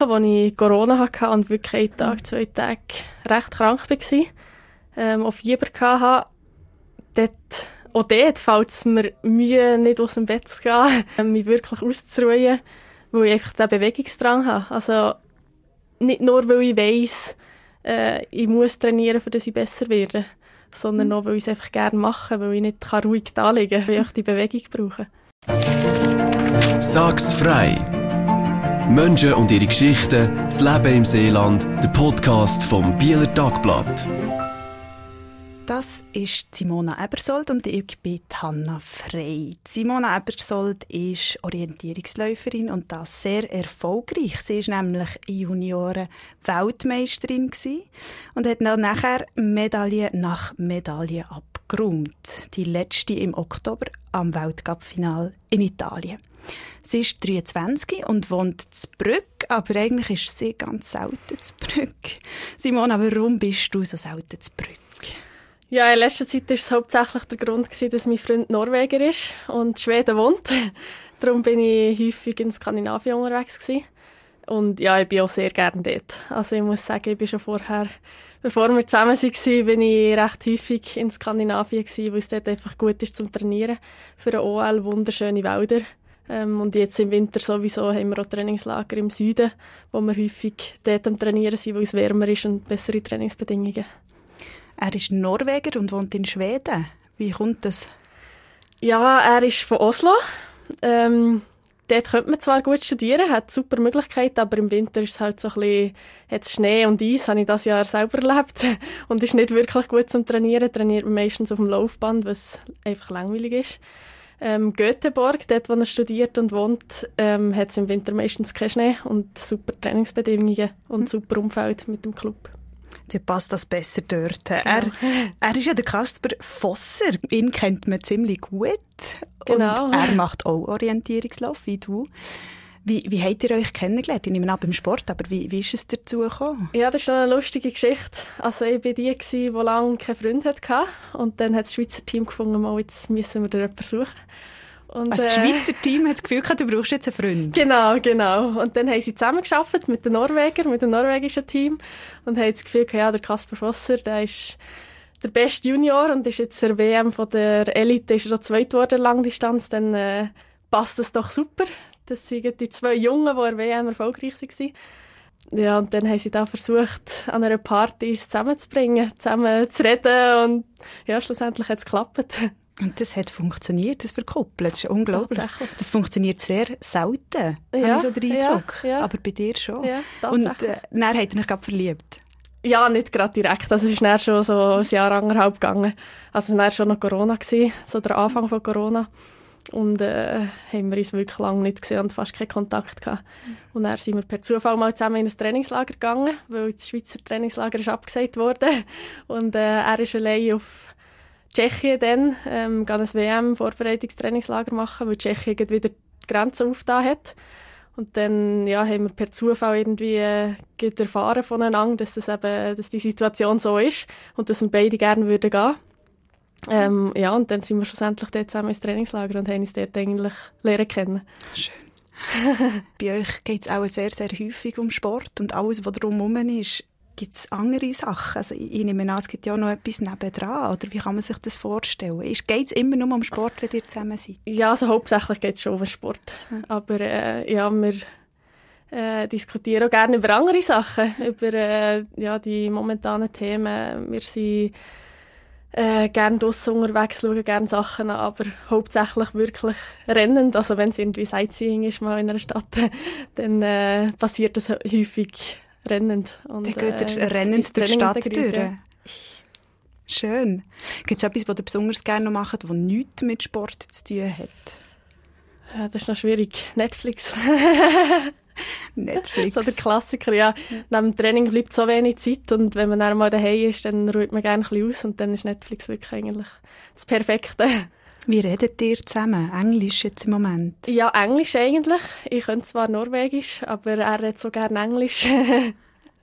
Als ich Corona hatte und wirklich einen Tag, zwei Tage recht krank war, ähm, auch Fieber hatte, dort, auch dort fällt es mir Mühe, nicht aus dem Bett zu gehen, mich wirklich auszuruhen, weil ich einfach den Bewegungsdrang habe. Also nicht nur, weil ich weiss, äh, ich muss trainieren, damit ich besser werde, sondern auch, weil ich es einfach gerne mache, weil ich nicht ruhig da liegen kann, weil ich die Bewegung brauche. Sag's frei! Menschen und ihre Geschichten, das Leben im Seeland, der Podcast vom Bieler Tagblatt. Das ist Simona Ebersold und ich bin Hanna Frey. Simona Ebersold ist Orientierungsläuferin und das sehr erfolgreich. Sie ist nämlich Junioren Weltmeisterin und hat dann nachher Medaille nach Medaille abgeräumt. Die letzte im Oktober am Weltcup-Final in Italien. Sie ist 23 und wohnt in Brück, aber eigentlich ist sie ganz selten in Brück. Simona, warum bist du so selten in Brück? Ja, in letzter Zeit war es hauptsächlich der Grund, dass mein Freund Norweger ist und Schweden wohnt. Darum bin ich häufig in Skandinavien unterwegs. Und ja, ich bin auch sehr gerne dort. Also ich muss sagen, ich bin schon vorher, bevor wir zusammen waren, bin ich recht häufig in Skandinavien weil es dort einfach gut ist zum Trainieren. Für ein OL wunderschöne Wälder. Ähm, und jetzt im Winter sowieso haben wir auch Trainingslager im Süden, wo wir häufig dort am Trainieren sind, weil es wärmer ist und bessere Trainingsbedingungen. Er ist Norweger und wohnt in Schweden. Wie kommt das? Ja, er ist von Oslo. Ähm, dort könnte man zwar gut studieren, hat super Möglichkeiten, aber im Winter ist es halt so ein bisschen, hat Schnee und Eis, habe ich das Jahr selber erlebt. Und ist nicht wirklich gut zum Trainieren. Trainiert man meistens auf dem Laufband, was einfach langweilig ist. Ähm, Göteborg, dort wo er studiert und wohnt, ähm, hat es im Winter meistens keinen Schnee und super Trainingsbedingungen und hm. super Umfeld mit dem Club. Dann passt das besser dort. Genau. Er, er ist ja der Kasper Fosser. Ihn kennt man ziemlich gut. Genau. Und er macht auch Orientierungslauf, wie du. Wie, wie habt ihr euch kennengelernt? Ich nehme an beim Sport, aber wie, wie ist es dazu gekommen? Ja, das ist eine lustige Geschichte. Also ich war die, die lange keinen Freund hatte. Und dann hat das Schweizer Team gefunden, mal, jetzt müssen wir da jemanden suchen. Und, also das äh, Schweizer Team hat das Gefühl gehabt, du brauchst jetzt einen Freund. Genau, genau. Und dann haben sie zusammengearbeitet mit den Norwegern, mit dem norwegischen Team und haben das Gefühl gehabt, ja, der Kasper Fosser, der ist der beste Junior und ist jetzt der WM von der Elite, ist er zweit geworden, Langdistanz, dann äh, passt das doch super. Das sind die zwei Jungen, die der WM erfolgreich waren. Ja, und dann haben sie da versucht, an einer Party zusammenzubringen, zusammen zu reden und ja, schlussendlich hat es geklappt. Und das hat funktioniert, das Verkuppeln. Das ist unglaublich. Das funktioniert sehr selten, ja, habe ich so den Eindruck. Ja, ja. Aber bei dir schon. Ja, und äh, dann hat er dich gerade verliebt? Ja, nicht gerade direkt. Also es ist dann schon so ein Jahr anderthalb gegangen. Also es war schon noch Corona, gewesen, so der Anfang von Corona. Und äh, haben wir uns wirklich lange nicht gesehen und fast keinen Kontakt gehabt. Und dann sind wir per Zufall mal zusammen in ein Trainingslager gegangen, weil das Schweizer Trainingslager ist abgesagt wurde. Und äh, er ist allein auf Tschechien dann, ähm, ein WM-Vorbereitungstrainingslager machen, weil Tschechien wieder die Grenzen aufgetan hat. Und dann ja, haben wir per Zufall irgendwie äh, erfahren voneinander, dass, das eben, dass die Situation so ist und dass wir beide gerne würden gehen. Ähm, ja, und dann sind wir schlussendlich dort zusammen ins Trainingslager und haben uns dort eigentlich lernen kennen. Schön. Bei euch geht es auch sehr, sehr häufig um Sport und alles, was drumherum ist, gibt es andere Sachen? Also ich nehme an, es gibt ja noch etwas nebendran. Oder wie kann man sich das vorstellen? Geht es immer nur um Sport, wenn ihr zusammen seid? Ja, also hauptsächlich geht es schon um Sport. Aber äh, ja, wir äh, diskutieren auch gerne über andere Sachen, über äh, ja, die momentanen Themen. Wir sind äh, gerne draussen unterwegs, schauen gerne Sachen an, aber hauptsächlich wirklich rennend. Also wenn es irgendwie Sightseeing ist mal in einer Stadt, dann äh, passiert das häufig rennend. Und, Dann geht er äh, rennend durch die Stadt durch. Ja. Schön. Gibt es etwas, was ihr besonders gerne macht, das nichts mit Sport zu tun hat? Ja, das ist noch schwierig. Netflix. Netflix. so der Klassiker, ja. Neben dem Training bleibt so wenig Zeit und wenn man dann mal daheim ist, dann ruht man gerne ein bisschen aus und dann ist Netflix wirklich eigentlich das Perfekte. Wie redet ihr zusammen? Englisch jetzt im Moment? Ja, Englisch eigentlich. Ich könnte zwar Norwegisch, aber er redet so gerne Englisch.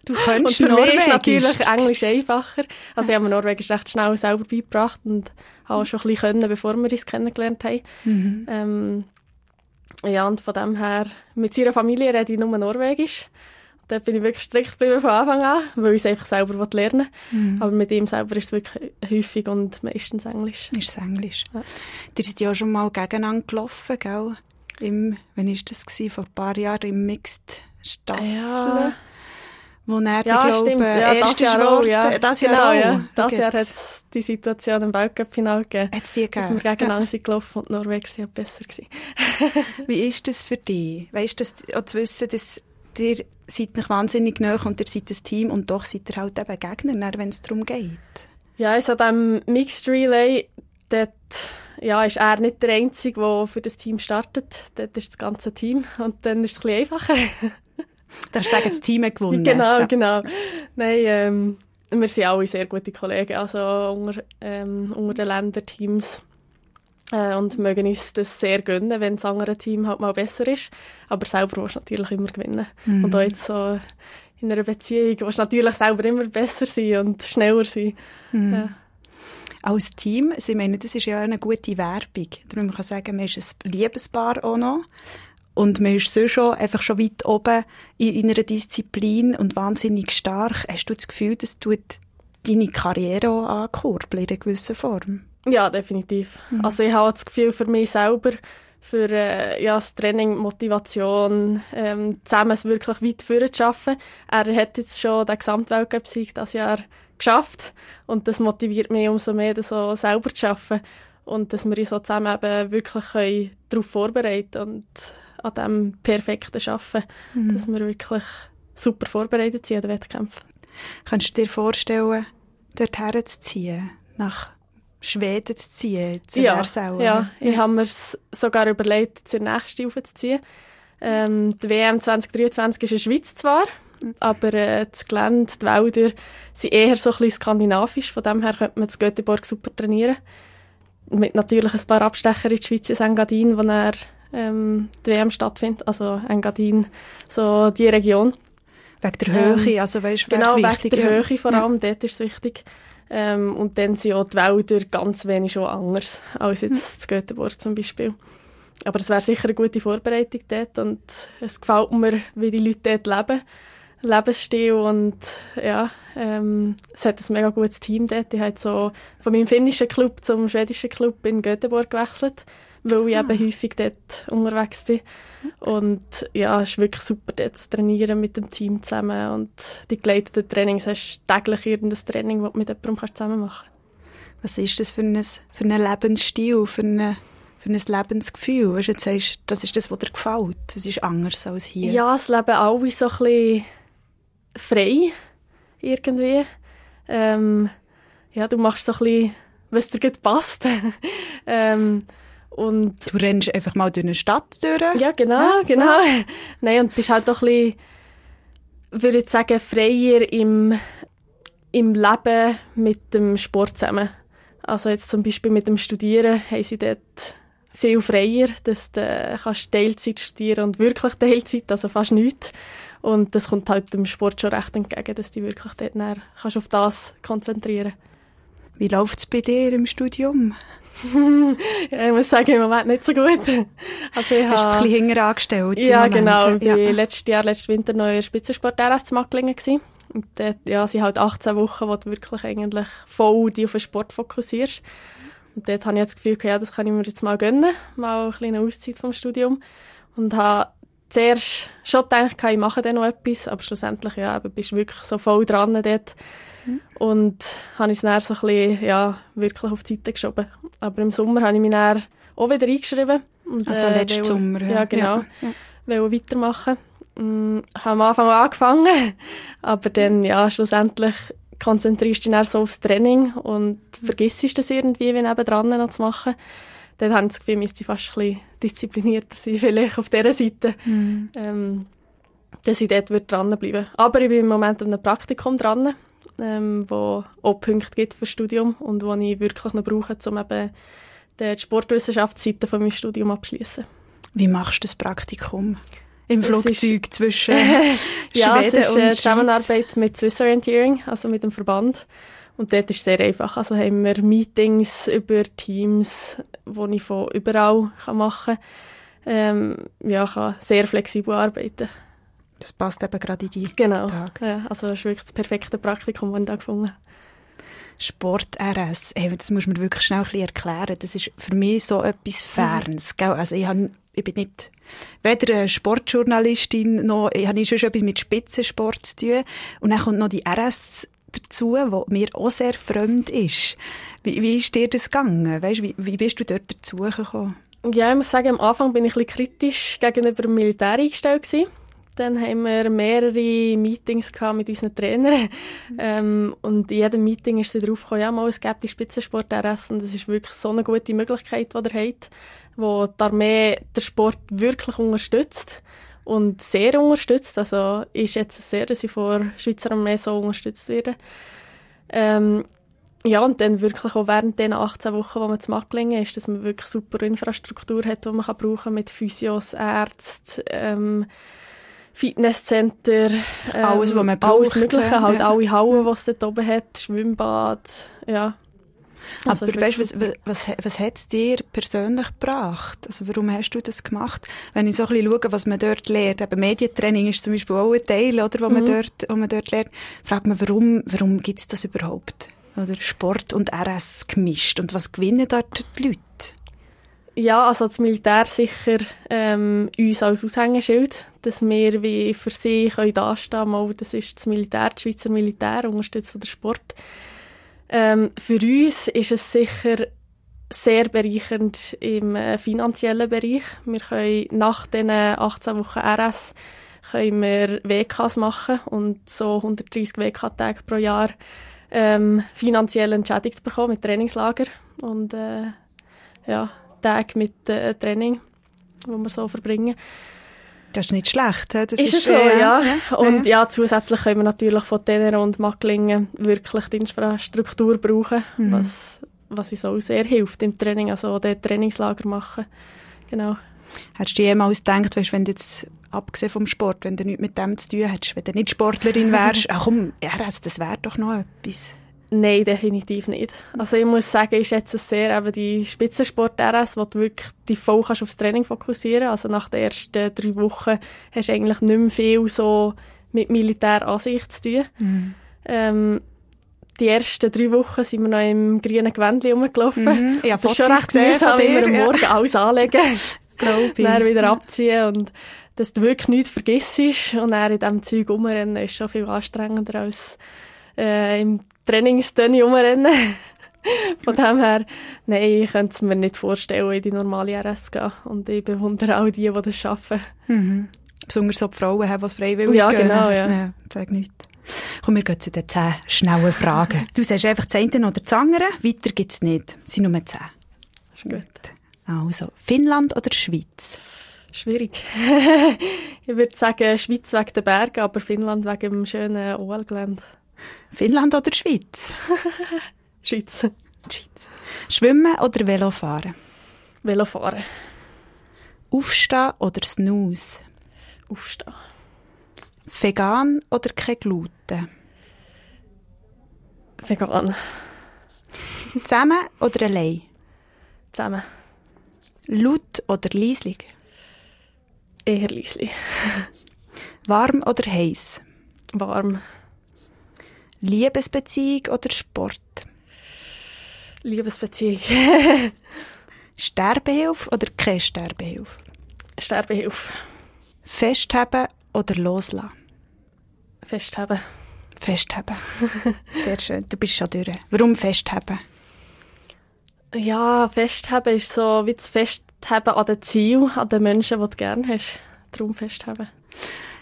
Du könntest und für Norwegisch? mich ist natürlich Englisch einfacher. Also ich habe mir Norwegisch recht schnell selber beigebracht und habe auch schon ein bisschen können, bevor wir uns kennengelernt haben. Mhm. Ähm, ja, und von dem her, mit seiner Familie rede ich nur Norwegisch. Da bin ich wirklich strikt von Anfang an, weil ich es einfach selber lernen. Mhm. Aber mit ihm selber ist es wirklich häufig und meistens Englisch. Ist es Englisch? Ja. Ihr seid ja schon mal gegeneinander gelaufen, gell? Im, wann war das? Gewesen? Vor ein paar Jahren im Mixed Staffel. Ja. Wo er, ja, glaube ich, ja, erste das Jahr auch, ja. Das Jahr genau, auch. Ja. Das Jahr hat es die Situation im Weltcup-Final gegeben. Hat es die gegeben? Dass wir gegeneinander ja. gelaufen und Norweger sind besser gewesen. Wie ist das für dich? Weißt du, auch zu wissen, dass ihr seid nicht wahnsinnig nah und ihr seid ein Team und doch seid ihr halt eben Gegner, wenn es darum geht? Ja, also an diesem Mixed Relay, dort ja, ist er nicht der Einzige, der für das Team startet. Dort ist das ganze Team und dann ist es ein bisschen einfacher. Da hast du sagen, das Team hat gewonnen. Genau, ja. genau. Nein, ähm, wir sind alle sehr gute Kollegen, also unter, ähm, unter den Länderteams. Äh, und mögen uns das sehr gönnen, wenn das andere Team halt mal besser ist. Aber selber willst du natürlich immer gewinnen. Mhm. Und auch jetzt so in einer Beziehung willst du natürlich selber immer besser sein und schneller sein. Mhm. Ja. Als Team, also ich meine, das ist ja eine gute Werbung. Man kann sagen, man ist ein Liebespaar auch noch. Und man ist so schon, einfach schon weit oben in, in einer Disziplin und wahnsinnig stark. Hast du das Gefühl, dass du deine Karriere auch ankurbeln in einer gewissen Form? Ja, definitiv. Mhm. Also ich habe das Gefühl für mich selber, für äh, ja, das Training, Motivation, ähm, zusammen es wirklich weit vorne zu schaffen. Er hat jetzt schon den Gesamtweltcup-Sieg das Jahr geschafft und das motiviert mich umso mehr, das so selber zu schaffen und dass wir uns so zusammen eben wirklich darauf vorbereiten können und an dem perfekten Arbeiten, mhm. dass wir wirklich super vorbereitet sind an den Wettkämpfen. Kannst du dir vorstellen, dorthin zu ziehen, nach Schweden zu ziehen, zu ja, Versau? Ja, ja, ich habe mir sogar überlegt, zur nächsten aufzuziehen. Ähm, die WM 2023 ist in der Schweiz zwar, aber äh, das Gelände, die Wälder sind eher so ein bisschen skandinavisch, von dem her könnte man in Göteborg super trainieren. Mit natürlich ein paar Abstecher in die Schweiz, in Engadin, wo er ähm, die WM stattfindet, also Engadin, so die Region. Wegen der Höhe, ähm, also weißt du, Genau, wegen der ja. Höhe vor allem, ja. dort ist es wichtig. Ähm, und dann sind auch die Wälder ganz wenig schon anders als jetzt hm. Göteborg zum Beispiel. Aber es wäre sicher eine gute Vorbereitung dort und es gefällt mir, wie die Leute dort leben. Lebensstil und ja, ähm, es hat ein mega gutes Team dort. Ich habe so von meinem finnischen Club zum schwedischen Club in Göteborg gewechselt weil ich ah. eben häufig dort unterwegs bin. Und ja, es ist wirklich super, dort zu trainieren mit dem Team zusammen. Und die geleiteten Trainings hast du täglich irgendein Training, das du mit jemandem zusammen machen kannst. Was ist das für ein, für ein Lebensstil, für, eine, für ein Lebensgefühl? Weißt, jetzt sagst, das ist das, was dir gefällt. Das ist anders als hier. Ja, es leben alle so ein bisschen frei, irgendwie. Ähm, ja, du machst so ein bisschen, was dir gut passt. ähm, und du rennst einfach mal durch eine Stadt durch? Ja, genau, ja, so. genau. Nein, und bist halt doch ein bisschen, würde ich sagen, freier im, im Leben mit dem Sport zusammen. Also jetzt zum Beispiel mit dem Studieren haben sie dort viel freier, dass du kannst Teilzeit studieren und wirklich Teilzeit, also fast nichts. Und das kommt halt dem Sport schon recht entgegen, dass du wirklich dort kannst auf das konzentrieren Wie läuft es bei dir im Studium? Ja, ich muss sagen, im Moment nicht so gut. Also ich Hast du es ein bisschen hinter angestellt? Ja, genau. Ich war ja. letztes Jahr, letzten Winter noch in der Spitzensport zu Macklingen. Und dort, ja, sind halt 18 Wochen, wo du wirklich eigentlich voll die auf den Sport fokussierst. Und dort habe ich das Gefühl, ja, das kann ich mir jetzt mal gönnen. Mal eine kleine Auszeit vom Studium. Und habe zuerst schon gedacht, ich mache dann noch etwas. Aber schlussendlich, ja, bist du wirklich so voll dran dort und habe ich es dann so ein bisschen, ja, wirklich auf die Seite geschoben. Aber im Sommer habe ich mich dann auch wieder eingeschrieben. Und, also äh, letzten Sommer, ja. Ja, genau. Ja, ja. Will weitermachen. Ähm, habe am Anfang angefangen, aber dann, ja, schlussendlich konzentrierst du dich so aufs Training und vergisst das irgendwie, wie nebendran noch zu machen. Dann habe ich das Gefühl, müsste ich fast ein bisschen disziplinierter sein, vielleicht auf dieser Seite. Mhm. Ähm, dass ich dort dranbleiben Aber ich bin im Moment an einem Praktikum dran ähm, wo auch Punkte gibt für das Studium und wo ich wirklich noch brauche, um eben die Sportwissenschaftsseite von meinem Studium abzuschließen. Wie machst du das Praktikum? Im Flugzeug zwischen ja, Schweden es ist eine Zusammenarbeit mit Swiss Orienteering, also mit dem Verband. Und dort ist es sehr einfach. Also haben wir Meetings über Teams, die ich von überall machen kann. Ähm, ja, ich kann sehr flexibel arbeiten. Das passt eben gerade in die Genau. Tage. Ja, also das ist wirklich das perfekte Praktikum, das ich da gefunden habe. Sport-RS, hey, das muss man wirklich schnell ein bisschen erklären. Das ist für mich so etwas Ferns. Gell? Also ich, hab, ich bin nicht weder eine Sportjournalistin, noch ich habe schon etwas mit Spitzensport zu tun. Und dann kommt noch die RS dazu, die mir auch sehr fremd ist. Wie, wie ist dir das gegangen? Weißt, wie, wie bist du dort dazugekommen? Ja, ich muss sagen, am Anfang bin ich ein bisschen kritisch gegenüber dem Militär eingestellt gewesen. Dann haben wir mehrere Meetings gehabt mit unseren Trainern. Ähm, und in jedem Meeting ist sie darauf gekommen, ja, mal, es gibt die Spitzensport RS und das ist wirklich so eine gute Möglichkeit, die ihr habt, wo die Armee den Sport wirklich unterstützt und sehr unterstützt. Also ist jetzt sehr, dass ich von Schweizer Armee so unterstützt werde. Ähm, ja, und dann wirklich auch während den 18 Wochen, wo man zu Macklingen ist, dass man wirklich super Infrastruktur hat, die man kann brauchen mit Physios, Ärzten, ähm, Fitnesscenter, ähm, Alles, was man Alles braucht, Mögliche, ja. halt alle Hallen, die es dort oben hat, Schwimmbad, ja. Also, Aber weißt, was, was, was hat es dir persönlich gebracht? Also warum hast du das gemacht? Wenn ich so ein bisschen schaue, was man dort lernt, eben Medientraining ist zum Beispiel auch ein Teil, oder, wo, man, Mhm. dort, wo man dort lernt, fragt man, warum, warum gibt es das überhaupt? Oder Sport und RS gemischt. Und was gewinnen dort die Leute? Ja, also das Militär sicher ähm, uns als Aushängeschild, dass wir wie für sie können dastehen können. Das ist das Militär, das Schweizer Militär, unterstützt den Sport. Ähm, für uns ist es sicher sehr bereichernd im äh, finanziellen Bereich. Wir können nach diesen 18 Wochen RS können wir WKs machen und so 130 WK-Tage pro Jahr ähm, finanziell entschädigt bekommen mit Trainingslager und äh, ja, Tage mit äh, Training, wo wir so verbringen. Das ist nicht schlecht. Das ist, es so, äh, ja. Und ja, zusätzlich können wir natürlich von Tenero und Macklingen wirklich die Infrastruktur brauchen, Mhm. was, was uns auch sehr hilft im Training, also den Trainingslager machen. Genau. Hättest du jemals gedacht, weißt, wenn du jetzt, abgesehen vom Sport, wenn du nichts mit dem zu tun hättest, wenn du nicht Sportlerin wärst, ach komm, RS, das wäre doch noch etwas. Nein, definitiv nicht. Also ich muss sagen, ich schätze es sehr eben die Spitzensport-RS, wo du wirklich die voll kannst aufs Training fokussieren Also nach den ersten drei Wochen hast du eigentlich nicht mehr viel so mit Militäransicht zu tun. Ähm, die ersten drei Wochen sind wir noch im grünen Gewändchen rumgelaufen. Mhm. Ich habe Das ist schon recht gesehen von dir, am ja. Morgen alles anlegen, dann wieder abziehen und dass du wirklich nichts vergisst und dann in diesem Zeug rumrennen ist schon viel anstrengender als äh, im Trainingstönni rumrennen. Von dem her, nein, ich könnte es mir nicht vorstellen, in die normale RS zu gehen. Und ich bewundere auch die, die das schaffen. Mhm. Besonders so die Frauen haben, die freiwillig Ja, gehen. genau, ja. ja sag nichts. Komm, wir gehen zu den zehn schnellen Fragen. du sagst einfach das eine oder das andere, weiter gibt es nicht. Es sind nur zehn. Das ist gut. Also, Finnland oder Schweiz? Schwierig. ich würde sagen, Schweiz wegen der Berge, aber Finnland wegen dem schönen OL-Gelände. Finnland oder Schweiz? Schweiz. Schweiz. Schwimmen oder Velofahren? Velofahren. Aufstehen oder Snooze? Aufstehen. Vegan oder kein Gluten? Vegan. Zusammen oder allein? Zusammen. Laut oder leislich? Eher leislich. Warm oder heiß? Warm. Liebesbeziehung oder Sport? Liebesbeziehung. Sterbehilfe oder keine Sterbehilfe? Sterbehilfe. Festheben oder loslassen? Festheben. Festheben. Sehr schön. Du bist schon durch. Warum festheben? Ja, Festheben ist so wie das Festheben an den Ziel, an den Menschen, die du gerne hast. Darum Festheben.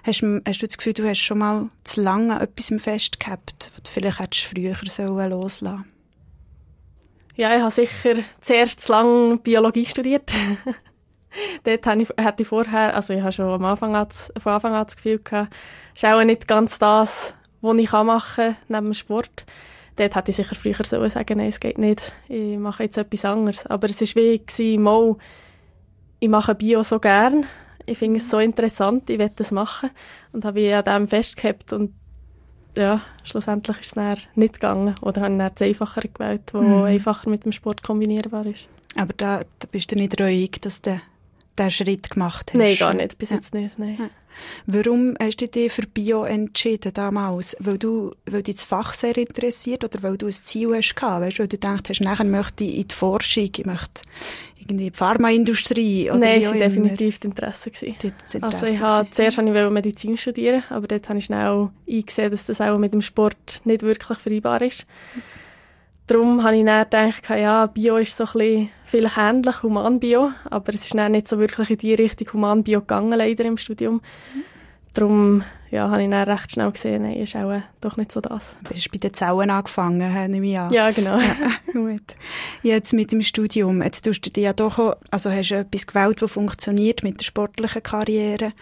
Hast, du- hast du das Gefühl, du hast schon mal zu lange an etwas festgehabt, was du vielleicht hättest früher sollen loslassen Ja, ich habe sicher zuerst zu lange Biologie studiert. Dort hatte ich, vorher, also ich habe schon am Anfang an, von Anfang an das Gefühl gehabt, ist auch nicht ganz das, was ich machen kann, neben dem Sport. Dort hätte ich sicher früher sollen sagen, nein, es geht nicht, ich mache jetzt etwas anderes. Aber es war wie, mal, ich mache Bio so gern, ich finde es so interessant, ich will das machen. Und habe ich an dem festgehabt und ja, schlussendlich ist es dann nicht gegangen. Oder habe ich dann das Einfachere gewählt, das Mhm. einfacher mit dem Sport kombinierbar ist. Aber da, da bist du nicht ruhig, dass du diesen Schritt gemacht hast. Nein, gar nicht, bis Ja. jetzt nicht, nein. Ja. Warum hast du dich für Bio entschieden damals? Weil du, weil dich das Fach sehr interessiert oder weil du ein Ziel hast gehabt? Weißt weil du gedacht hast, nachher möchte ich in die Forschung, ich möchte irgendwie die Pharmaindustrie oder Nein, es war definitiv das Interesse. Das Interesse Also ich habe, zuerst wollte ich Medizin studieren, aber dort habe ich schnell eingesehen, dass das auch mit dem Sport nicht wirklich vereinbar ist. Darum habe ich dann gedacht, ja, Bio ist so ein bisschen vielleicht ähnlich, Humanbio, aber es ist dann nicht so wirklich in die Richtung Humanbio gegangen, leider im Studium. Darum ja, habe ich dann recht schnell gesehen, nein, ist auch äh, doch nicht so das. Du hast bei den Zellen angefangen, he, nehme ich an. Ja, genau. Gut. Jetzt mit dem Studium, jetzt tust du dich ja doch, auch- also hast du etwas gewählt, das funktioniert mit der sportlichen Karriere.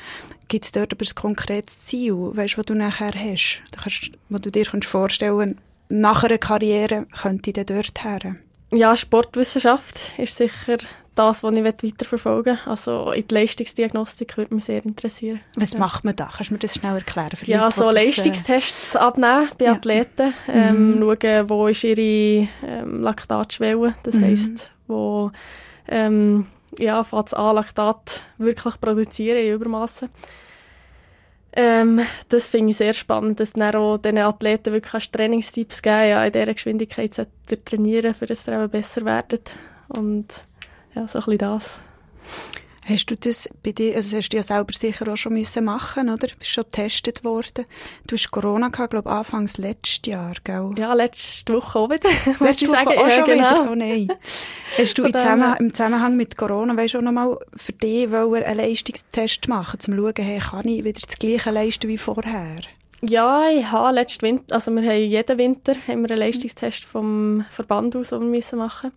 Gibt es dort aber ein konkretes Ziel, weißt, was du nachher hast, kannst, wo du dir kannst vorstellen nach einer Karriere könnte ich dann dort her? Ja, Sportwissenschaft ist sicher das, was ich weiterverfolgen will. Also in die Leistungsdiagnostik würde mich sehr interessieren. Was macht man da? Kannst du mir das schnell erklären? Für Ja, Leute, so äh, Leistungstests abnehmen bei Ja. Athleten. Ähm, Schauen, wo ist ihre ähm, Laktatschwelle. Das Mhm. heisst, wo ähm, ja, fängt es an, Laktat wirklich produzieren in Übermassen. Ähm, das finde ich sehr spannend, dass dann auch diesen Athleten wirklich Trainingstipps geben ja, in dieser Geschwindigkeit sollt ihr trainieren, für ihr auch besser werdet. Und ja, so ein bisschen das. Hast du das bei dir, also hast du ja selber sicher auch schon müssen machen, oder? Du bist schon getestet worden. Du hast Corona gehabt, glaube ich, anfangs letztes Jahr, gell? Ja, letzte Woche auch wieder. Letzte Woche sagen. auch ja, schon genau. wieder? Oh nein. Hast du Zusammenhang, im Zusammenhang mit Corona, weißt du, auch noch mal für dich wollen einen Leistungstest machen, um zu schauen, hey, kann ich wieder das Gleiche leisten wie vorher? Ja, ich habe letzten Winter, also wir haben jeden Winter haben wir einen Leistungstest vom Verband aus, den wir müssen machen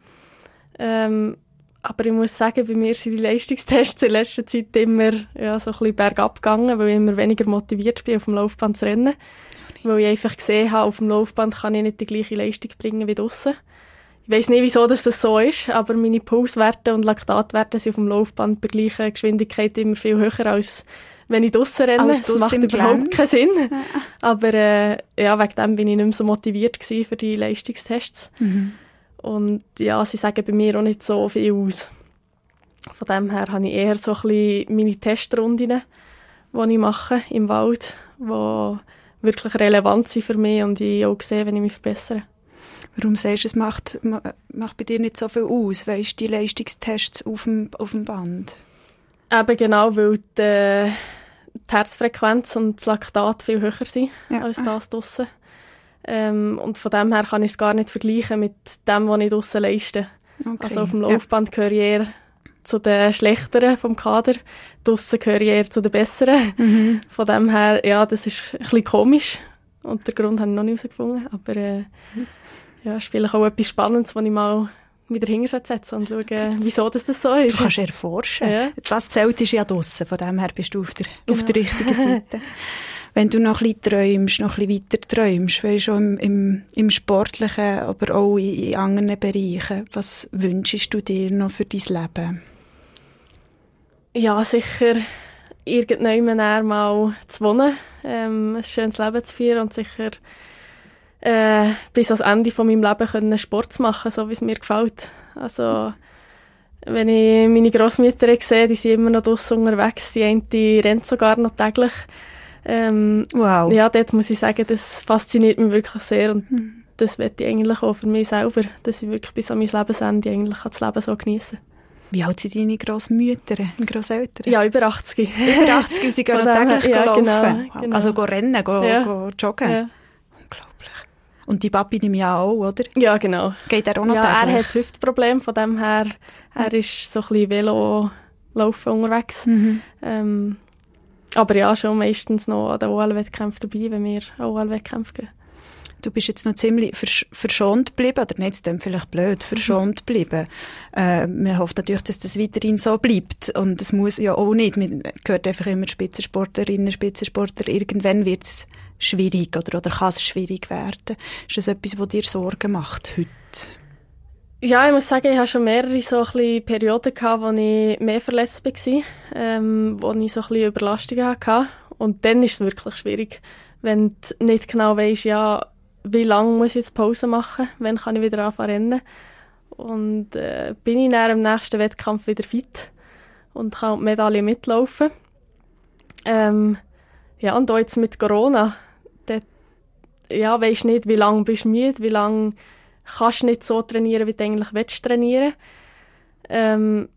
ähm, aber ich muss sagen, bei mir sind die Leistungstests in letzter Zeit immer ja, so ein bisschen bergab gegangen, weil ich immer weniger motiviert bin, auf dem Laufband zu rennen. Weil ich einfach gesehen habe, auf dem Laufband kann ich nicht die gleiche Leistung bringen wie draussen. Ich weiß nicht, wieso das, das so ist, aber meine Pulswerte und Laktatwerte sind auf dem Laufband bei gleicher Geschwindigkeit immer viel höher als wenn ich draussen renne. Als das macht im überhaupt keinen Sinn. Aber äh, ja, wegen dem bin ich nicht mehr so motiviert für die Leistungstests. Und ja, sie sagen bei mir auch nicht so viel aus. Von dem her habe ich eher so ein bisschen meine Testrunden, die ich mache im Wald, die wirklich relevant sind für mich und ich auch sehe, wenn ich mich verbessere. Warum sagst du, es macht, ma- macht bei dir nicht so viel aus, weißt du, die Leistungstests auf dem, auf dem Band? Eben genau, weil die, die Herzfrequenz und das Laktat viel höher sind Ja. als das draussen. Ähm, und von dem her kann ich es gar nicht vergleichen mit dem, was ich draussen leiste. Okay. Also auf dem Ja. Laufband gehöre ich eher zu den Schlechteren vom Kader. Draussen gehöre ich eher zu den Besseren. Mhm. Von dem her, ja, das ist ein bisschen komisch. Und den Grund habe ich noch nicht herausgefunden. Aber äh, ja, ist vielleicht auch etwas Spannendes, wo ich mal wieder hinsetzen und schauen, wieso das, das so Du ist. kannst erforschen. Ja. Das Zelt ist ja draussen, von dem her bist du auf der, auf der richtigen Seite. Wenn du noch bisschen träumst, noch bisschen weiter träumst, weißt du, im, im, im Sportlichen, aber auch in, in anderen Bereichen, was wünschst du dir noch für dein Leben? Ja, sicher irgendwann mal zu wohnen, ähm, ein schönes Leben zu führen und sicher äh, bis ans Ende von meinem Leben können Sport zu machen, so wie es mir gefällt. Also wenn ich meine Großmütter sehe, die sind immer noch draussen unterwegs, die eine rennt sogar noch täglich. Ähm, Wow. ja, dort muss ich sagen, das fasziniert mich wirklich sehr und das werde ich eigentlich auch für mich selber, dass ich wirklich bis an mein Lebensende eigentlich das Leben so genießen Wie alt sind deine Grossmütter Grosseltern? Ja, über 80. Über 80 und sie gehen täglich ja, laufen. genau, genau. Also go rennen, go, Ja. go joggen. Ja. Unglaublich. Und die Papi nimmt ja auch, oder? Ja, genau. Geht er auch noch Ja, er hat Hüftprobleme, von dem her, er ist so ein bisschen Velo laufen unterwegs. Mhm. Ähm, aber ja, schon meistens noch an den OL-Wettkämpfen dabei, wenn wir an OL-Wettkämpfe gehen. Du bist jetzt noch ziemlich versch verschont geblieben, oder nicht, das klingt vielleicht blöd, verschont geblieben. Äh, man hofft natürlich, dass das weiterhin so bleibt. Und es muss ja auch nicht. Man hört einfach immer Spitzensportlerinnen, Spitzensportler. Irgendwann wird es schwierig oder, oder kann es schwierig werden. Ist das etwas, was dir Sorgen macht heute? Ja, ich muss sagen, ich hatte schon mehrere so Perioden, gehabt, wo ich mehr verletzt war, ähm, wo ich so ein bisschen Überlastungen hatte. Und dann ist es wirklich schwierig, wenn du nicht genau weisst, ja, wie lange muss ich jetzt Pause machen, wann kann ich wieder anfangen rennen. Und äh, bin ich dann im nächsten Wettkampf wieder fit und kann die Medaille mitlaufen. Ähm, ja, und auch jetzt mit Corona, dort, ja, weisst nicht, wie lange bist du müde, wie lange kannst du nicht so trainieren, wie du eigentlich willst trainieren. Ähm,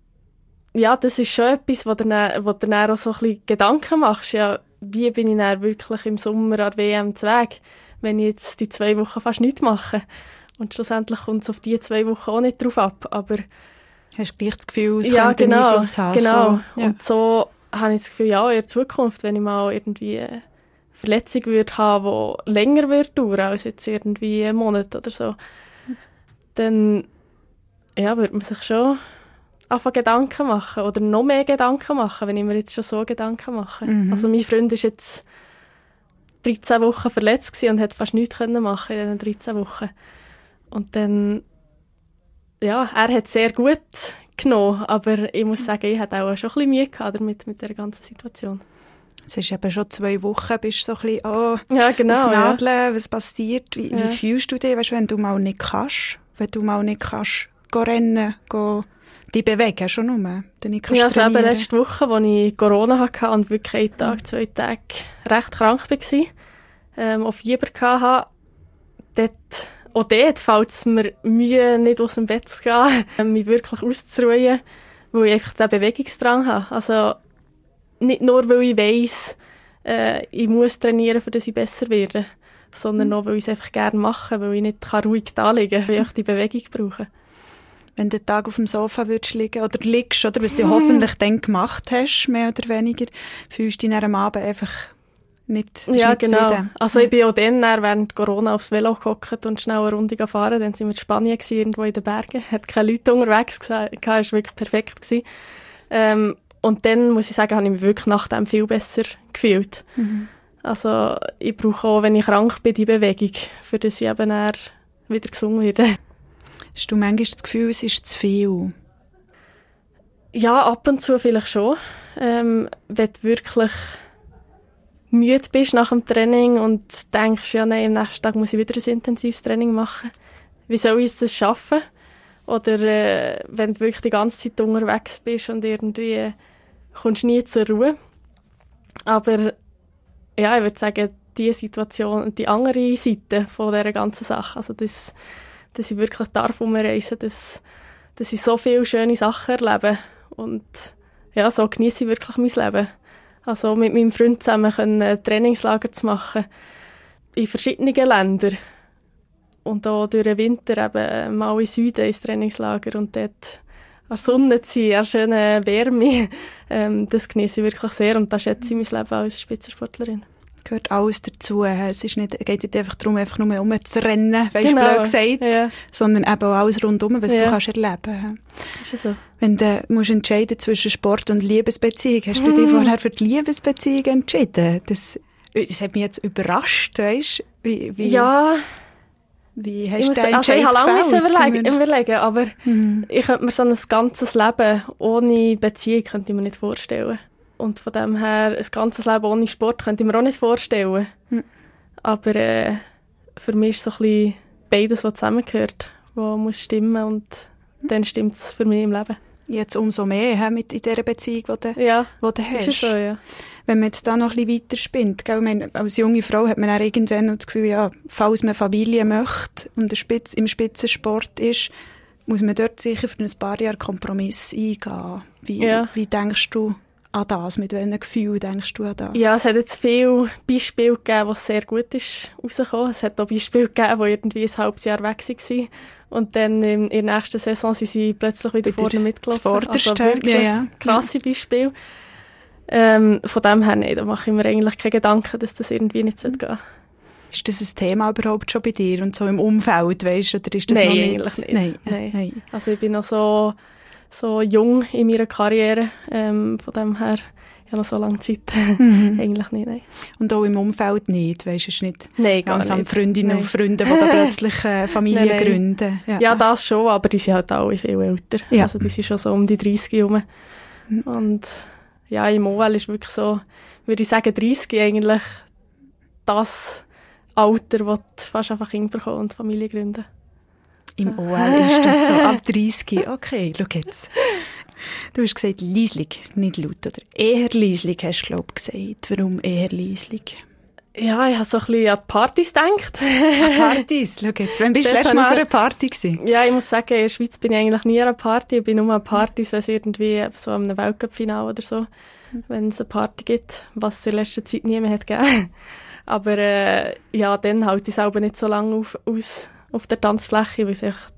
ja, das ist schon etwas, wo du dann, wo du dann auch so ein bisschen Gedanken machst. Ja, wie bin ich dann wirklich im Sommer an der WM zu Weg, wenn ich jetzt die zwei Wochen fast nichts mache. Und schlussendlich kommt es auf die zwei Wochen auch nicht drauf ab, aber... Hast du gleich das Gefühl, es ja, könnte genau, einen Einfluss haben? genau. So. Ja. Und so habe ich das Gefühl, ja, in der Zukunft, wenn ich mal irgendwie eine Verletzung würde haben, die länger wird dauern als jetzt irgendwie einen Monat oder so, dann ja, würde man sich schon anfangen Gedanken machen oder noch mehr Gedanken machen, wenn ich mir jetzt schon so Gedanken mache. Mhm. Also mein Freund ist jetzt 13 Wochen verletzt und hat fast nichts können machen in diesen 13 Wochen. Und dann, ja, er hat sehr gut genommen, aber ich muss sagen, ich hatte auch schon ein bisschen Mühe gehabt damit, mit der ganzen Situation. Es ist eben schon zwei Wochen, bist du so ein bisschen, oh, Ja, genau. auf ja. Nadeln, was passiert? Wie, Ja. wie fühlst du dich, weißt, wenn du mal nicht kannst? Wenn du mal nicht kannst, go rennen, go, dich bewegen, schon nur, dann kannst Ja, also eben trainieren. letzte Woche, als ich Corona hatte und wirklich einen Tag, zwei Tage recht krank war, ähm, auch Fieber hatte, dort, auch dort fällt es mir Mühe, nicht aus dem Bett zu gehen, mich wirklich auszuruhen, weil ich einfach den Bewegungsdrang habe. Also nicht nur, weil ich weiss, äh, ich muss trainieren, dass ich besser werde, sondern auch, weil ich es einfach gerne mache, weil ich nicht kann ruhig da liegen kann, weil ich die Bewegung brauche. Wenn du den Tag auf dem Sofa würdest liegen oder liegst, oder was du hoffentlich dann gemacht hast, mehr oder weniger, fühlst du dich am Abend einfach nicht, Ja, nicht genau. zufrieden. Also ich bin auch dann während Corona aufs Velo gehockt und schnell eine Runde gefahren. Dann sind wir in Spanien gewesen, irgendwo in den Bergen. Hat keine Leute unterwegs gehabt. Es war wirklich perfekt. Gewesen. Ähm, und dann muss ich sagen, habe ich mich wirklich nach dem viel besser gefühlt. Mhm. Also ich brauche auch, wenn ich krank bin, die Bewegung, für dass ich eben wieder gesund werde. Hast du manchmal das Gefühl, es ist zu viel? Ja, ab und zu vielleicht schon. Ähm, wenn du wirklich müde bist nach dem Training und denkst, ja, nein, am nächsten Tag muss ich wieder ein intensives Training machen. Wie soll ich das schaffen? Oder äh, wenn du wirklich die ganze Zeit unterwegs bist und irgendwie äh, kommst nie zur Ruhe. Aber ja, ich würde sagen, die Situation, die andere Seite von dieser ganzen Sache, also das, dass ich wirklich darf umreisen, dass, dass ich so viele schöne Sachen erlebe und ja, so genieße ich wirklich mein Leben. Also mit meinem Freund zusammen ein Trainingslager zu machen in verschiedenen Ländern und auch durch den Winter eben mal in Süden ins Trainingslager und dort an Sonne zu sein, an schöner Wärme, ähm, das genieße ich wirklich sehr und da schätze ich mein Leben als Spitzensportlerin. Gehört alles dazu. Es ist nicht, geht nicht einfach darum, einfach nur umzurennen, weißt du, Genau, blöd gesagt, ja. sondern eben auch alles rundum, was du Ja. kannst erleben. Ist ja so. Wenn du musst entscheiden zwischen Sport und Liebesbeziehung, hast du dich vorher für die Liebesbeziehung entschieden? Das, das hat mich jetzt überrascht, weißt wie, wie, Ja, wie ich, hast muss, du den also ich habe lange gefällt? überlegen, überlegen, aber Mhm. ich könnte mir so ein ganzes Leben ohne Beziehung könnte ich mir nicht vorstellen. Und von dem her, ein ganzes Leben ohne Sport könnte ich mir auch nicht vorstellen. Mhm. Aber äh, für mich ist so ein bisschen beides, was zusammengehört, was muss stimmen und dann stimmt es für mich im Leben. Jetzt umso mehr hä, mit in dieser Beziehung, die du, Ja, die du hast. ist so, ja. Wenn man jetzt da noch ein bisschen weiter spinnt, gell? Ich meine, als junge Frau hat man dann irgendwann das Gefühl, ja, falls man Familie möchte und der Spitz, im Spitzensport ist, muss man dort sicher für ein paar Jahre Kompromiss eingehen. Wie, Ja. wie denkst du an das? Mit welchem Gefühl denkst du an das? Ja, es hat jetzt viele Beispiele gegeben, wo es sehr gut ist rausgekommen. Es hat auch Beispiele gegeben, die irgendwie ein halbes Jahr weg waren. Und dann in, der nächsten Saison sind sie plötzlich wieder, Wieder vorne mitgelaufen. zuvorderst, also wirklich Ja, ja. krasse Beispiele. Ähm, von dem her, nein, da mache ich mir eigentlich keine Gedanken, dass das irgendwie nicht Mhm. gehen. Ist das ein Thema überhaupt schon bei dir und so im Umfeld, weißt du, oder ist das Nein, noch nicht? eigentlich nicht. Nein, Nein. nein. Also ich bin noch so, so jung in meiner Karriere. Ähm, von dem her, habe noch so lange Zeit. Mhm. eigentlich nicht, nein. Und auch im Umfeld nicht, weißt du, es ist nicht Nein, langsam nicht. Freundinnen Nein. und Freunde, die da plötzlich äh, Familie Nein, nein. gründen. Ja, das schon, aber die sind halt alle viel älter. Ja. Also die sind schon so um die 30 herum. Und ja, im OL ist wirklich so, würde ich sagen, 30 eigentlich das Alter, wo du fast einfach Kinder bekommen und Familie gründen. Im OL ist das so ab 30. Okay, schau jetzt. Du hast gesagt, leislich, nicht laut. Oder eher leislich hast du, glaube ich, gesagt. Warum eher leislich? Ja, ich habe so ein bisschen an die Partys gedacht. An Partys? Schau jetzt, wann bist du letztes Mal an einer Party gewesen? Ja, ich muss sagen, in der Schweiz bin ich eigentlich nie an einer Party. Ich bin nur an Partys, wenn es irgendwie so an einem Weltcup-Final oder so, wenn es eine Party gibt, was es in letzter Zeit nie mehr hat gegeben. Aber äh, ja, dann halte ich selber nicht so lange auf, aus auf der Tanzfläche, weil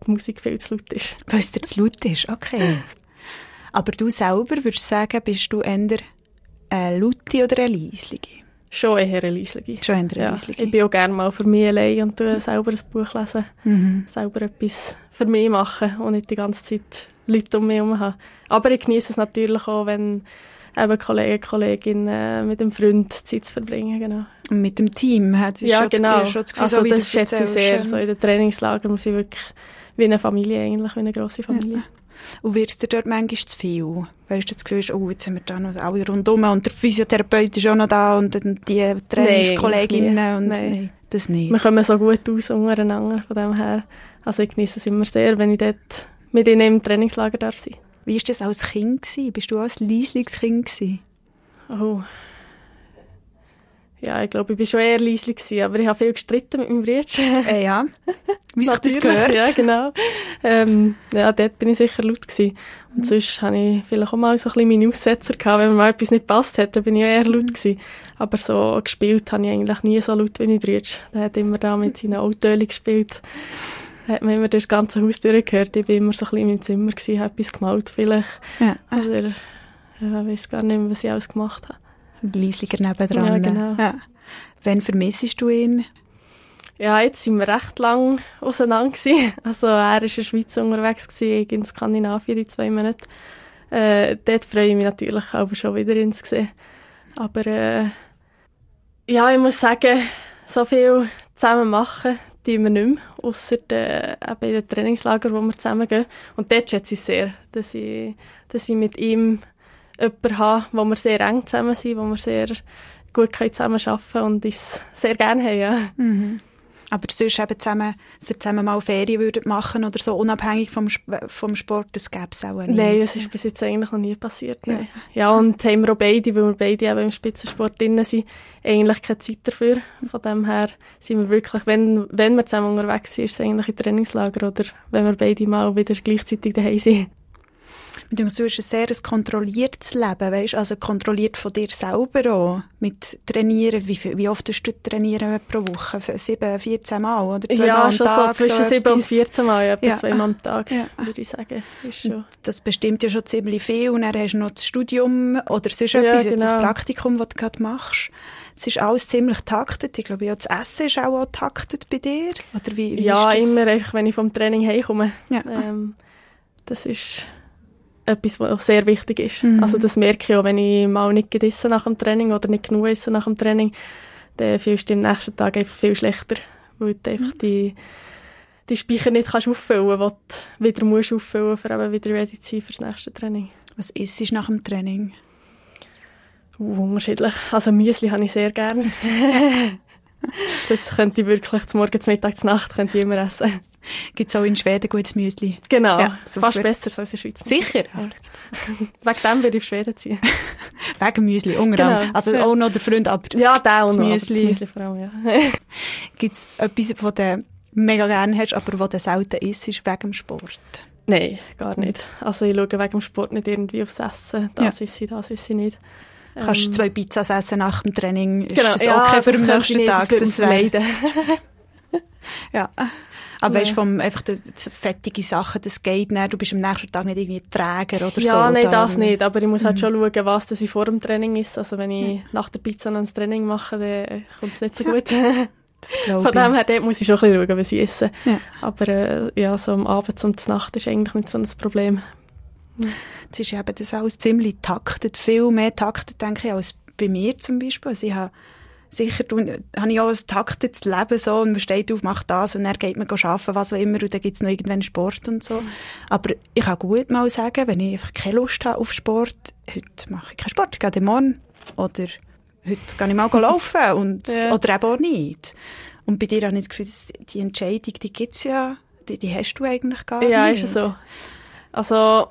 die Musik viel zu laut ist. Weil es dir zu laut ist, okay. Aber du selber würdest sagen, bist du eher eine laute oder eine leislige? Schon eher eine leislige. Schon eher eine Ja, leislige. ich bin auch gerne mal für mich allein und tue selber ein Buch lesen. Mhm. Selber etwas für mich machen und nicht die ganze Zeit Leute um mich herum haben. Aber ich genieße es natürlich auch, wenn eben Kollegen, Kolleginnen äh, mit einem Freund Zeit zu verbringen. Genau. Und mit dem Team hat Ja, schon genau. Das schon das Gefühl, also so wie das schätze ich sehr. ja. So in den Trainingslagern, wir sind wirklich wie eine Familie eigentlich, wie eine grosse Familie. Und wird es dir dort manchmal zu viel? Weißt du, das Gefühl, ist, oh, jetzt sind wir da noch alle rundum und der Physiotherapeut ist auch noch da und die Trainingskolleginnen Nein, und nein. nein, das nicht. Wir kommen so gut aus untereinander von dem her. Also ich genieße es immer sehr, wenn ich dort mit ihnen im Trainingslager darf sein. Wie war das als Kind? Gewesen? Bist du auch ein leisliches Kind? Gewesen? Oh. Ja, ich glaube, ich war schon eher leislich, gewesen, aber ich habe viel gestritten mit meinem Bruder. Äh, ja. Wie sich das gehört. Ja, genau. Ähm, ja, dort bin ich sicher laut gewesen. Und sonst hatte ich vielleicht auch mal so ein bisschen meine Aussetzer gehabt. Wenn mir mal etwas nicht passt hat, dann bin ich eher laut gewesen. Aber so gespielt habe ich eigentlich nie so laut wie mein Bruder. Der hat immer da mit seinen Autölen gespielt. Hat man immer durch das ganze Haus durchgehört. Ich war immer so ein bisschen in meinem Zimmer gewesen, habe etwas gemalt vielleicht. Ja. Oder, ja, ich weiß gar nicht mehr, was ich alles gemacht habe. Leislicher nebendran. Ja, genau. Ja. Wann vermissest du ihn? Ja, jetzt sind wir recht lang auseinander gewesen. Also er war in der Schweiz unterwegs, gewesen, ich in Skandinavien die zwei Monate. Äh, dort freue ich mich natürlich auch schon wieder ihn zu sehen. Aber äh, ja, ich muss sagen, so viel zusammen machen, tun wir nicht mehr, ausser äh, eben in den Trainingslager, wo wir zusammen gehen. Und dort schätze ich sehr, dass ich, dass ich mit ihm jemanden habe, wo wir sehr eng zusammen sind, wo wir sehr gut zusammen arbeiten können und uns sehr gerne haben. Ja. Aber sonst eben zusammen, dass ihr zusammen mal Ferien würdet machen oder so, unabhängig vom, vom Sport, das gäbe es auch nicht. Nein, das ist bis jetzt eigentlich noch nie passiert. Nein. Ja, und haben wir auch beide, weil wir beide eben im Spitzensport drin sind, eigentlich keine Zeit dafür. Von dem her sind wir wirklich, wenn, wenn wir zusammen unterwegs sind, ist es eigentlich im Trainingslager oder wenn wir beide mal wieder gleichzeitig daheim sind. Du hast ein sehr ein kontrolliertes Leben, weißt? also kontrolliert von dir selber auch, mit Trainieren. Wie, viel, wie oft tust du trainieren pro Woche? Sieben, 14 Mal oder zweimal ja, am schon Tag? so zwischen 7 und etwas? 14 Mal, ja, etwa Ja. zweimal am Tag, Ja. würde ich sagen. Ist schon. Das bestimmt ja schon ziemlich viel und dann hast du noch das Studium oder sonst Ja, etwas, jetzt das genau. Praktikum, das du gerade machst. Es ist alles ziemlich taktet. Ich glaube, ja, das Essen ist auch, auch taktet bei dir. Oder wie, wie Ja, ist das? immer einfach, wenn ich vom Training heimkomme. Ja. Ähm, das ist etwas, was auch sehr wichtig ist. Mhm. Also das merke ich auch, wenn ich mal nicht gegessen nach dem Training oder nicht genug esse nach dem Training, dann fühlst du dich am nächsten Tag einfach viel schlechter, weil du einfach die, die Speicher nicht kannst auffüllen kannst, die du wieder musst auffüllen musst, um eben wieder ready zu sein für das nächste Training. Was isst du nach dem Training? Uh, unterschiedlich. Also Müsli habe ich sehr gerne. das könnte ich wirklich zum Morgen, zum Mittag, zur Nacht könnte ich immer essen. Gibt es auch in Schweden gutes Müsli? Genau, Ja, fast besser als in der Schweiz. Sicher? Ja. Wegen dem würde ich auf Schweden ziehen. Wegen Müsli, unter anderem. Genau. Also Ja. auch noch der Freund, aber Ja, der aber Müsli. Müsli vor allem, ja. gibt es etwas, was du mega gerne hast, aber was du selten isst, ist wegen dem Sport? Nein, gar nicht. Also ich schaue wegen dem Sport nicht irgendwie aufs Essen. Das Ja. ist sie, das ist sie nicht. Kannst du Ähm, zwei Pizzas essen nach dem Training, ist genau, das ja, okay für das den nächsten ich nicht, Tag? Das würde mich wär- verleiden. Ja. Aber Nein. weißt du, vom, einfach die fettige Sachen, das geht nicht. Du bist am nächsten Tag nicht irgendwie Träger oder so. Ja, nein, das nicht. Aber ich muss Mhm. halt schon schauen, was das vor dem Training ist. Also wenn ich nach der Pizza noch ein Training mache, dann kommt es nicht so gut. Das glaube Von dem her dort muss ich schon ein bisschen schauen, was ich esse. Ja. Aber äh, ja, so am Abend und zur Nacht ist eigentlich nicht so ein Problem. Es ist eben das alles ziemlich taktet, viel mehr taktet, denke ich, als bei mir zum Beispiel. Also ich habe sicher, habe ich auch ein taktetes Leben so und man steht auf, macht das und dann geht man arbeiten, was auch immer und dann gibt es noch irgendwann Sport und so. Aber ich kann gut mal sagen, wenn ich einfach keine Lust habe auf Sport, heute mache ich keinen Sport, ich gehe morgen oder heute gehe ich mal laufen und, Ja. oder eben auch nicht. Und bei dir habe ich das Gefühl, die Entscheidung, die gibt es ja, die, die hast du eigentlich gar Ja, nicht. ist ja so. Also,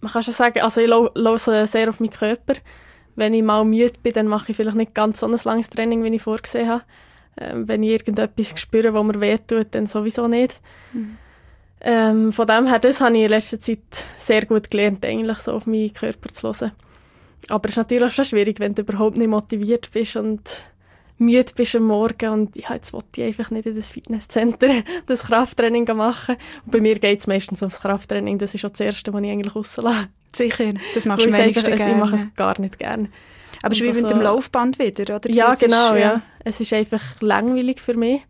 man kann schon sagen, also ich höre sehr auf meinen Körper. Wenn ich mal müde bin, dann mache ich vielleicht nicht ganz so ein langes Training, wie ich vorgesehen habe. Ähm, wenn ich irgendetwas spüre, wo mir wehtut, dann sowieso nicht. Mhm. Ähm, von dem her, das habe ich in letzter Zeit sehr gut gelernt, eigentlich so auf meinen Körper zu hören. Aber es ist natürlich schon schwierig, wenn du überhaupt nicht motiviert bist und müde bist am Morgen und ja, jetzt wollte ich einfach nicht in das Fitnesscenter das Krafttraining machen. Und bei mir geht es meistens ums Krafttraining. Das ist auch das Erste, was ich eigentlich rauslasse. Sicher, das machst du am einfach, gerne. Also ich mache es gar nicht gerne. Aber es ist wie mit dem Laufband wieder, oder? Ja, das genau, ist, ja. ja. Es ist einfach langweilig für mich.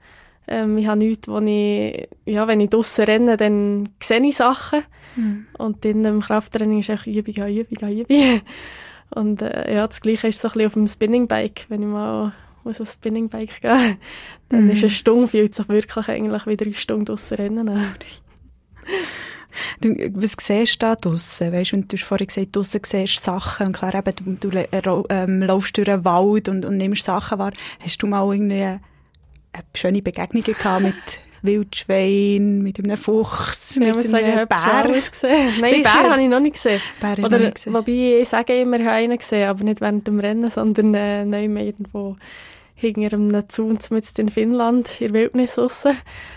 Ähm, ich habe nichts, wo ich, ja, wenn ich draussen renne, dann sehe ich Sachen. Mhm. Und dann im Krafttraining ist einfach Übung an Übung an Übung. Und äh, ja, das Gleiche ist so ein bisschen auf dem Spinningbike, wenn ich mal auf ein Spinningbike gehe. Dann mhm. ist eine Stunde, fühlt sich wirklich eigentlich wie drei Stunden draussen rennen Du, was siehst du da draussen? Weißt, wenn du vorhin gesagt hast, draussen siehst Sachen, und klar eben, du, du ähm, laufst durch einen Wald und, und nimmst Sachen wahr. Hast du mal irgendwie eine, eine schöne Begegnung gehabt mit Wildschwein, mit einem Fuchs, ja, mit einem Bär? gesehen. Nein. Bär habe ich noch nicht gesehen. Bär Oder, nicht gesehen. Wobei, ich sage immer, ich habe einen gesehen, aber nicht während dem Rennen, sondern äh, neu irgendwo hinter einem Zaun in Finnland, in der Wildnis raus.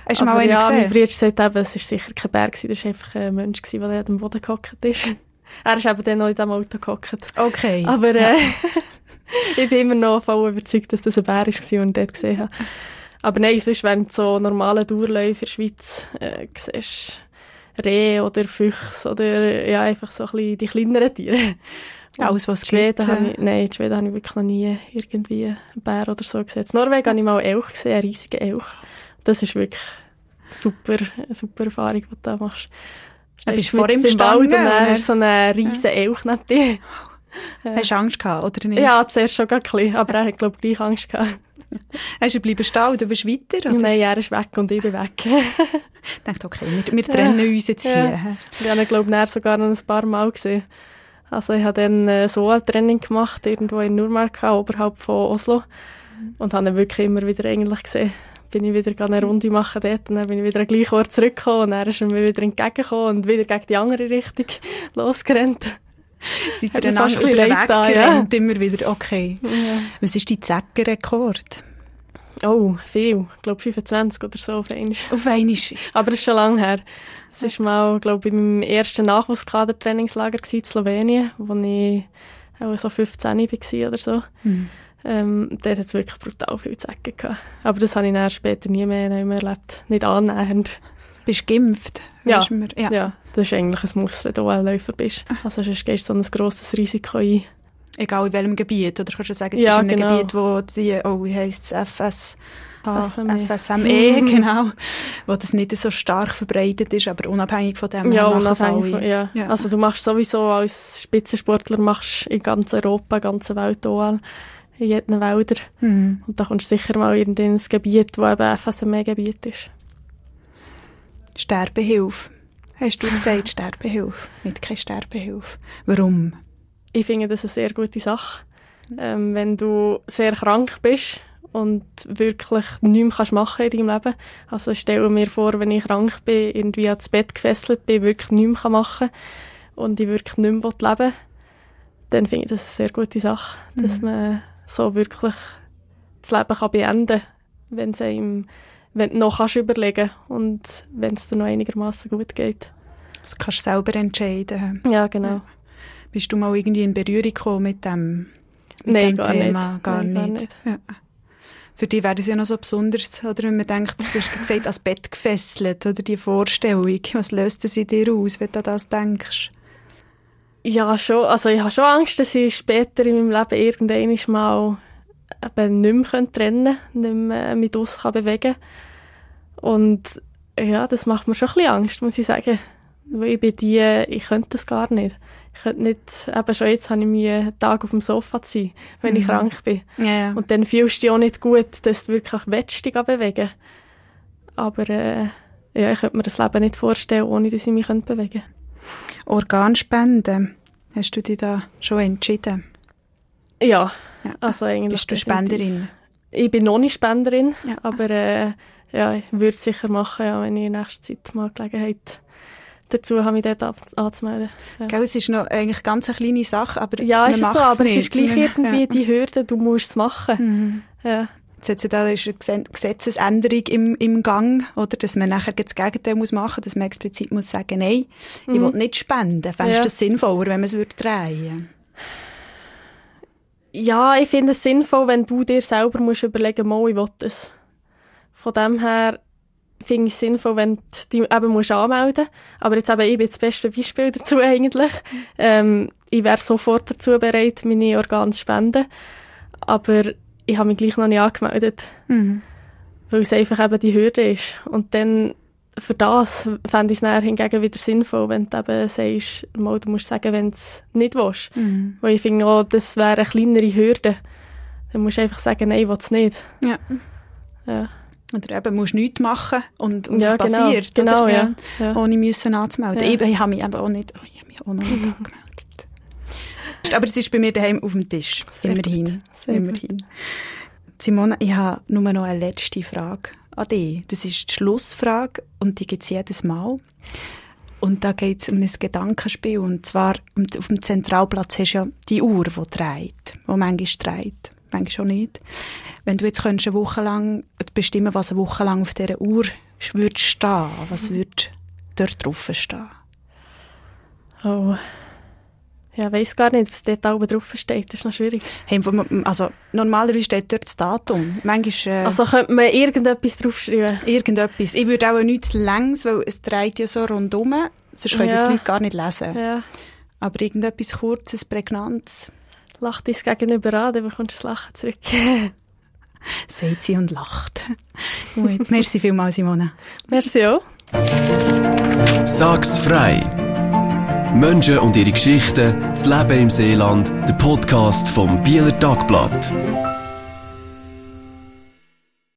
Hast du mal einen ja, gesehen? mein Bruder sagt eben, es war sicher kein Bär, das war einfach ein Mensch, der am Boden gehockt ist. er ist eben dann noch in diesem Auto gehockt. Okay. Aber äh, ich bin immer noch voll überzeugt, dass das ein Bär war und dort gesehen habe. Aber nein, sonst, wenn du so normale Durchläufe in der Schweiz äh, siehst, Rehe oder Füchse oder ja, einfach so ein bisschen die kleineren Tiere. Alles, was Schweden gibt. Habe ich, nein, in Schweden habe ich wirklich noch nie irgendwie einen Bär oder so gesehen. In Norwegen habe ich mal einen Elch gesehen, einen riesigen Elch. Das ist wirklich super, eine super Erfahrung, die du da machst. Du bist vor ihm gestanden? Und dann ist so ein riesiger ja. Elch neben dir. Hast du Angst gehabt, oder nicht? Ja, zuerst schon ein bisschen, aber er hat, glaube ich, gleich Angst gehabt. Hast du bleiben stehen du bist weiter? Oder? Nein, er ist weg und ich bin weg. ich dachte, okay, wir, wir trennen ja. uns jetzt hier. Ja. Wir haben ihn, glaube ich, sogar noch ein paar Mal gesehen. Also ich habe dann äh, so ein Training gemacht, irgendwo in Nurmarka, oberhalb von Oslo. Und habe ihn wirklich immer wieder eigentlich gesehen. Bin ich wieder eine Runde machen dort und dann bin ich wieder an den gleichen Ort zurückgekommen und dann ist er mir wieder entgegengekommen und wieder gegen die andere Richtung losgerannt. Seid ihr einander über den Weg da, ja. immer wieder, okay. Ja. Was ist dein Zeckenrekord? Oh, viel. Ich glaube 25 oder so auf einmal. Auf einmal? Aber das ist schon lange her. Es war mal, glaube ich, in meinem ersten Nachwuchskader-Trainingslager in Slowenien, wo ich auch so 15 war oder so. Mhm. Ähm, der hat wirklich brutal viel Zecken gehabt. Aber das habe ich dann später nie mehr, nie mehr erlebt. Nicht annähernd. Bist geimpft? Ja. ja. ja, das ist eigentlich ein Muss, wenn du Läufer bist. Also sonst gehst du so ein grosses Risiko ein. Egal in welchem Gebiet, oder kannst du sagen, du ja, bist in einem genau. Gebiet, wo sie, oh, wie heisst es, FS... FSME. FSME, genau. Wo das nicht so stark verbreitet ist, aber unabhängig von dem ja, unabhängig von, ja. ja. Also du machst sowieso als Spitzensportler machst in ganz Europa, ganze Welt OL, in jedem Wälder. Mhm. Und da kommst du sicher mal in ein Gebiet, wo eben FSME-Gebiet ist. Sterbehilfe. Hast du gesagt, Sterbehilfe, nicht keine Sterbehilfe. Warum? Ich finde das eine sehr gute Sache. Ähm, wenn du sehr krank bist und wirklich nichts kannst machen in deinem Leben. Also ich stelle mir vor, wenn ich krank bin, irgendwie ans Bett gefesselt bin, wirklich nichts machen kann und ich wirklich nicht mehr leben will, dann finde ich das eine sehr gute Sache, mhm. dass man so wirklich das Leben kann beenden kann, wenn es einem wenn du noch kannst überlegen und wenn es dir noch einigermaßen gut geht. Das kannst du selber entscheiden. Ja, genau. Ja. Bist du mal irgendwie in Berührung gekommen mit dem, mit Nein, dem gar Thema? Nicht. Gar Nein, nicht. Gar nicht. Ja. Für dich wäre das ja noch so besonders, oder wenn man denkt, du hast gesagt, ans Bett gefesselt, oder die Vorstellung. Was löst es in dir aus, wenn du an das denkst? Ja, schon. Also ich habe schon Angst, dass ich später in meinem Leben irgendwann mal eben nicht mehr trennen kann, nicht mehr mit uns bewegen kann. Und ja, das macht mir schon ein bisschen Angst, muss ich sagen. Weil ich bin die, ich könnte das gar nicht. Ich könnte nicht, eben schon jetzt habe ich Mühe, einen Tag auf dem Sofa zu sein, wenn mhm. ich krank bin. Ja, ja. Und dann fühlst du dich auch nicht gut, dass du wirklich willst, dich bewegen Aber äh, ja, ich könnte mir das Leben nicht vorstellen, ohne dass ich mich bewegen könnte. Organspende, hast du dich da schon entschieden? Ja, ja. also eigentlich. Bist du Spenderin? Ich bin noch nicht Spenderin, ja. aber äh, ja, ich würde es sicher machen, ja, wenn ich in nächster Zeit mal Gelegenheit dazu habe ich dort anzumelden. Ja. Gell, es ist noch eigentlich ganz eine kleine Sache, aber Ja, ist es so, aber nicht. es ist gleich irgendwie ja. die Hürde, du musst es machen. Mhm. Ja. Jetzt da ist eine Gesetzesänderung im, im Gang, oder? Dass man nachher das Gegenteil muss machen muss, dass man explizit muss sagen, nein, mhm. ich will nicht spenden. Fändest du ja. das sinnvoller, wenn man es würde drehen Ja, ich finde es sinnvoll, wenn du dir selber musst überlegen musst, ich will es. Von dem her finde ich es sinnvoll, wenn du dich eben musst anmelden musst. Aber jetzt eben, ich bin das beste Beispiel dazu eigentlich. Ähm, ich wäre sofort dazu bereit, meine Organe zu spenden. Aber ich habe mich gleich noch nicht angemeldet. Mhm. Weil es einfach eben die Hürde ist. Und dann, für das fände ich es hingegen wieder sinnvoll, wenn du eben sagst, mal, du musst sagen, wenn du es nicht willst. Mhm. Weil ich finde auch, das wäre eine kleinere Hürde. Dann musst du einfach sagen, nein, ich will es nicht. Ja. ja. Oder eben musst nichts machen und, und ja, es genau, passiert. Genau, oder? Ja, ja. Ohne müssen anzumelden. Ja. Ich, ich habe mich eben auch nicht, oh, ich habe mich auch noch nicht angemeldet. Aber es ist bei mir daheim auf dem Tisch. Sehr immerhin. immerhin. Simona, ich habe nur noch eine letzte Frage an dich. Das ist die Schlussfrage und die gibt es jedes Mal. Und da geht es um ein Gedankenspiel. Und zwar auf dem Zentralplatz hast du ja die Uhr, die dreht, die manchmal dreht, manchmal auch nicht. Wenn du jetzt eine Woche lang bestimmen was eine Woche lang auf dieser Uhr würde stehen, was würde dort drauf stehen? Oh. Ja, weiß gar nicht, was dort oben drauf steht. Das ist noch schwierig. Hey, also, normalerweise steht dort das Datum. Manchmal, äh, also könnte man irgendetwas draufschreiben? Irgendetwas. Ich würde auch nichts längs, weil es dreht ja so rundum. Sonst können ja. das die Leute gar nicht lesen. Ja. Aber irgendetwas Kurzes, Prägnantes. Lacht dein Gegenüber an, dann bekommst du das Lachen zurück. Sagt sie und lacht. Gut, merci vielmals, Simone. Merci auch. Sag's frei. Menschen und ihre Geschichten, das Leben im Seeland, der Podcast vom Bieler Tagblatt.